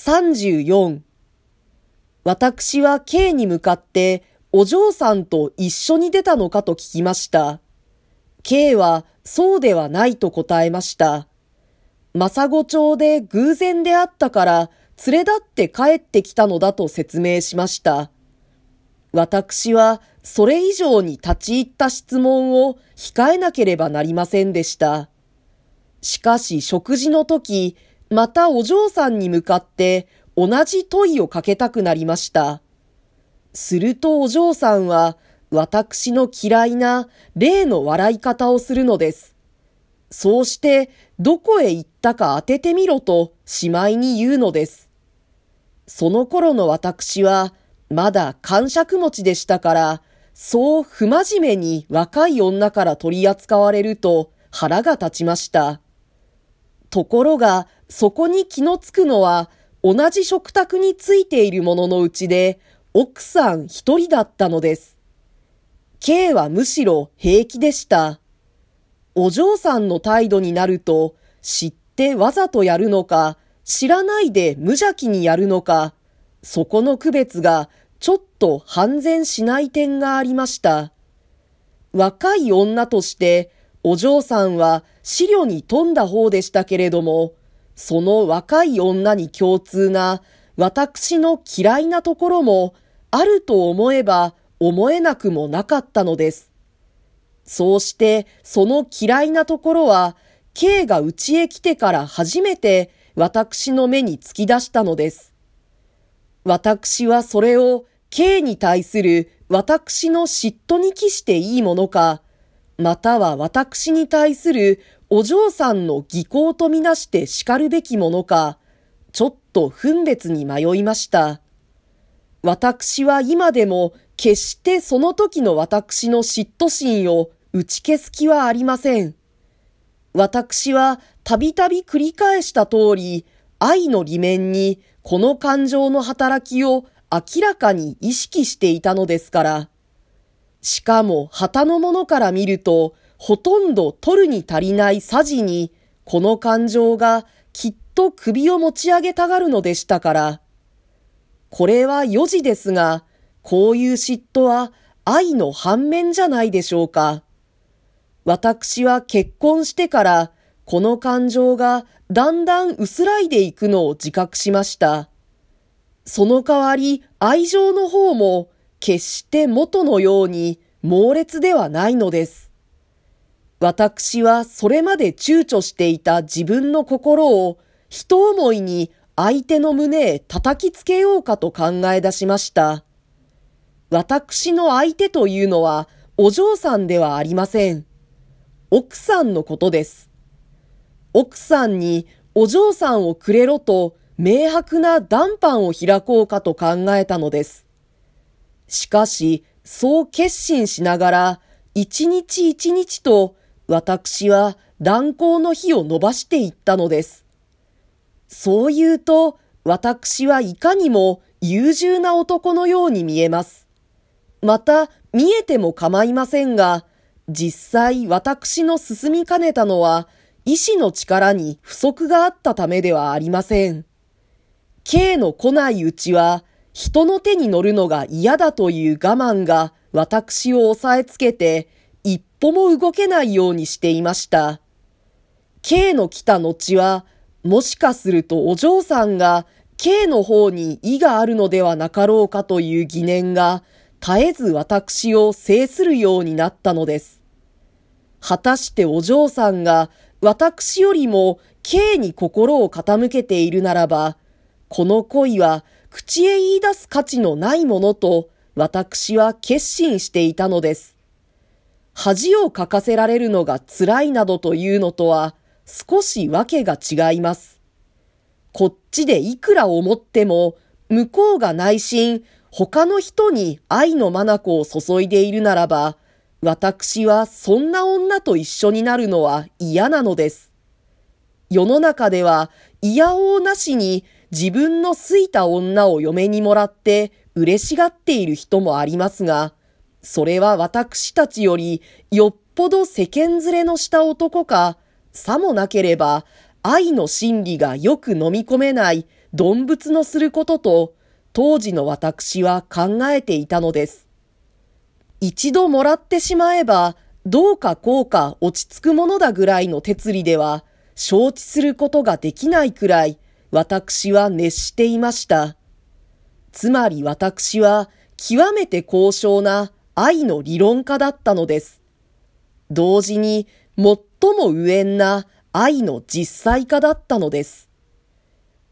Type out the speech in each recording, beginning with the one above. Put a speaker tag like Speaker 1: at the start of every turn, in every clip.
Speaker 1: 34私は K に向かってお嬢さんと一緒に出たのかと聞きました。K はそうではないと答えました。正子町で偶然であったから連れ立って帰ってきたのだと説明しました。私はそれ以上に立ち入った質問を控えなければなりませんでした。しかし食事の時、またお嬢さんに向かって同じ問いをかけたくなりました。するとお嬢さんは私の嫌いな例の笑い方をするのです。そうしてどこへ行ったか当ててみろとしまいに言うのです。その頃の私はまだ感触持ちでしたから、そう不真面目に若い女から取り扱われると腹が立ちました。ところが、そこに気のつくのは、同じ食卓についているもののうちで、奥さん一人だったのです。K はむしろ平気でした。お嬢さんの態度になると、知ってわざとやるのか、知らないで無邪気にやるのか、そこの区別がちょっと半然しない点がありました。若い女としてお嬢さんは資料に富んだ方でしたけれども、その若い女に共通な私の嫌いなところもあると思えば思えなくもなかったのです。そうしてその嫌いなところは K が家へ来てから初めて私の目に突き出したのです。私はそれを K に対する私の嫉妬に帰していいものか、または私に対するお嬢さんの技巧とみなして叱るべきものか、ちょっと分別に迷いました。私は今でも決してその時の私の嫉妬心を打ち消す気はありません。私はたびたび繰り返した通り、愛の裏面にこの感情の働きを明らかに意識していたのですから。しかも旗のものから見ると、ほとんど取るに足りないさじに、この感情がきっと首を持ち上げたがるのでしたから。これは4時ですが、こういう嫉妬は愛の反面じゃないでしょうか。私は結婚してから、この感情がだんだん薄らいでいくのを自覚しました。その代わり愛情の方も決して元のように猛烈ではないのです。私はそれまで躊躇していた自分の心を人思いに相手の胸へ叩きつけようかと考え出しました。私の相手というのはお嬢さんではありません。奥さんのことです。奥さんにお嬢さんをくれろと明白な談判を開こうかと考えたのです。しかし、そう決心しながら、一日一日と私は断交の日を伸ばしていったのです。そう言うと、私はいかにも優柔な男のように見えます。また、見えても構いませんが、実際私の進みかねたのは、意志の力に不足があったためではありません。K の来ないうちは、人の手に乗るのが嫌だという我慢が私を押さえつけて、歩も動けないようにしていました。K の来た後は、もしかするとお嬢さんが K の方に意があるのではなかろうかという疑念が、絶えず私を制するようになったのです。果たしてお嬢さんが私よりも K に心を傾けているならば、この恋は口へ言い出す価値のないものと私は決心していたのです。恥をかかせられるのが辛いなどというのとは少しわけが違います。こっちでいくら思っても向こうが内心他の人に愛の眼を注いでいるならば私はそんな女と一緒になるのは嫌なのです。世の中では嫌おうなしに自分の好いた女を嫁にもらって嬉しがっている人もありますが、それは私たちよりよっぽど世間連れのした男か、さもなければ愛の真理がよく飲み込めない動物のすることと、当時の私は考えていたのです。一度もらってしまえば、どうかこうか落ち着くものだぐらいの哲理では、承知することができないくらい、私は熱していました。つまり私は、極めて高尚な愛の理論家だったのです。同時に、最も無縁な愛の実際化だったのです。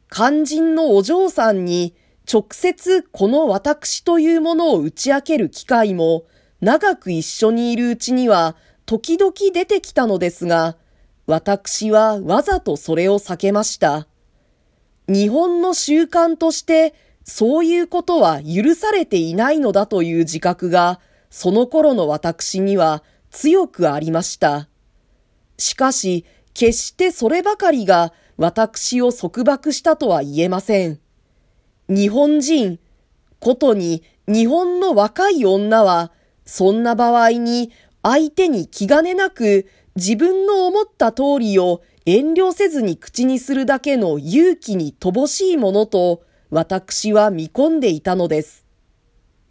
Speaker 1: 肝心のお嬢さんに直接この私というものを打ち明ける機会も長く一緒にいるうちには時々出てきたのですが、私はわざとそれを避けました。日本の習慣としてそういうことは許されていないのだという自覚がその頃の私には強くありました。しかし、決してそればかりが私を束縛したとは言えません。日本人、ことに日本の若い女は、そんな場合に相手に気兼ねなく自分の思った通りを遠慮せずに口にするだけの勇気に乏しいものと私は見込んでいたのです。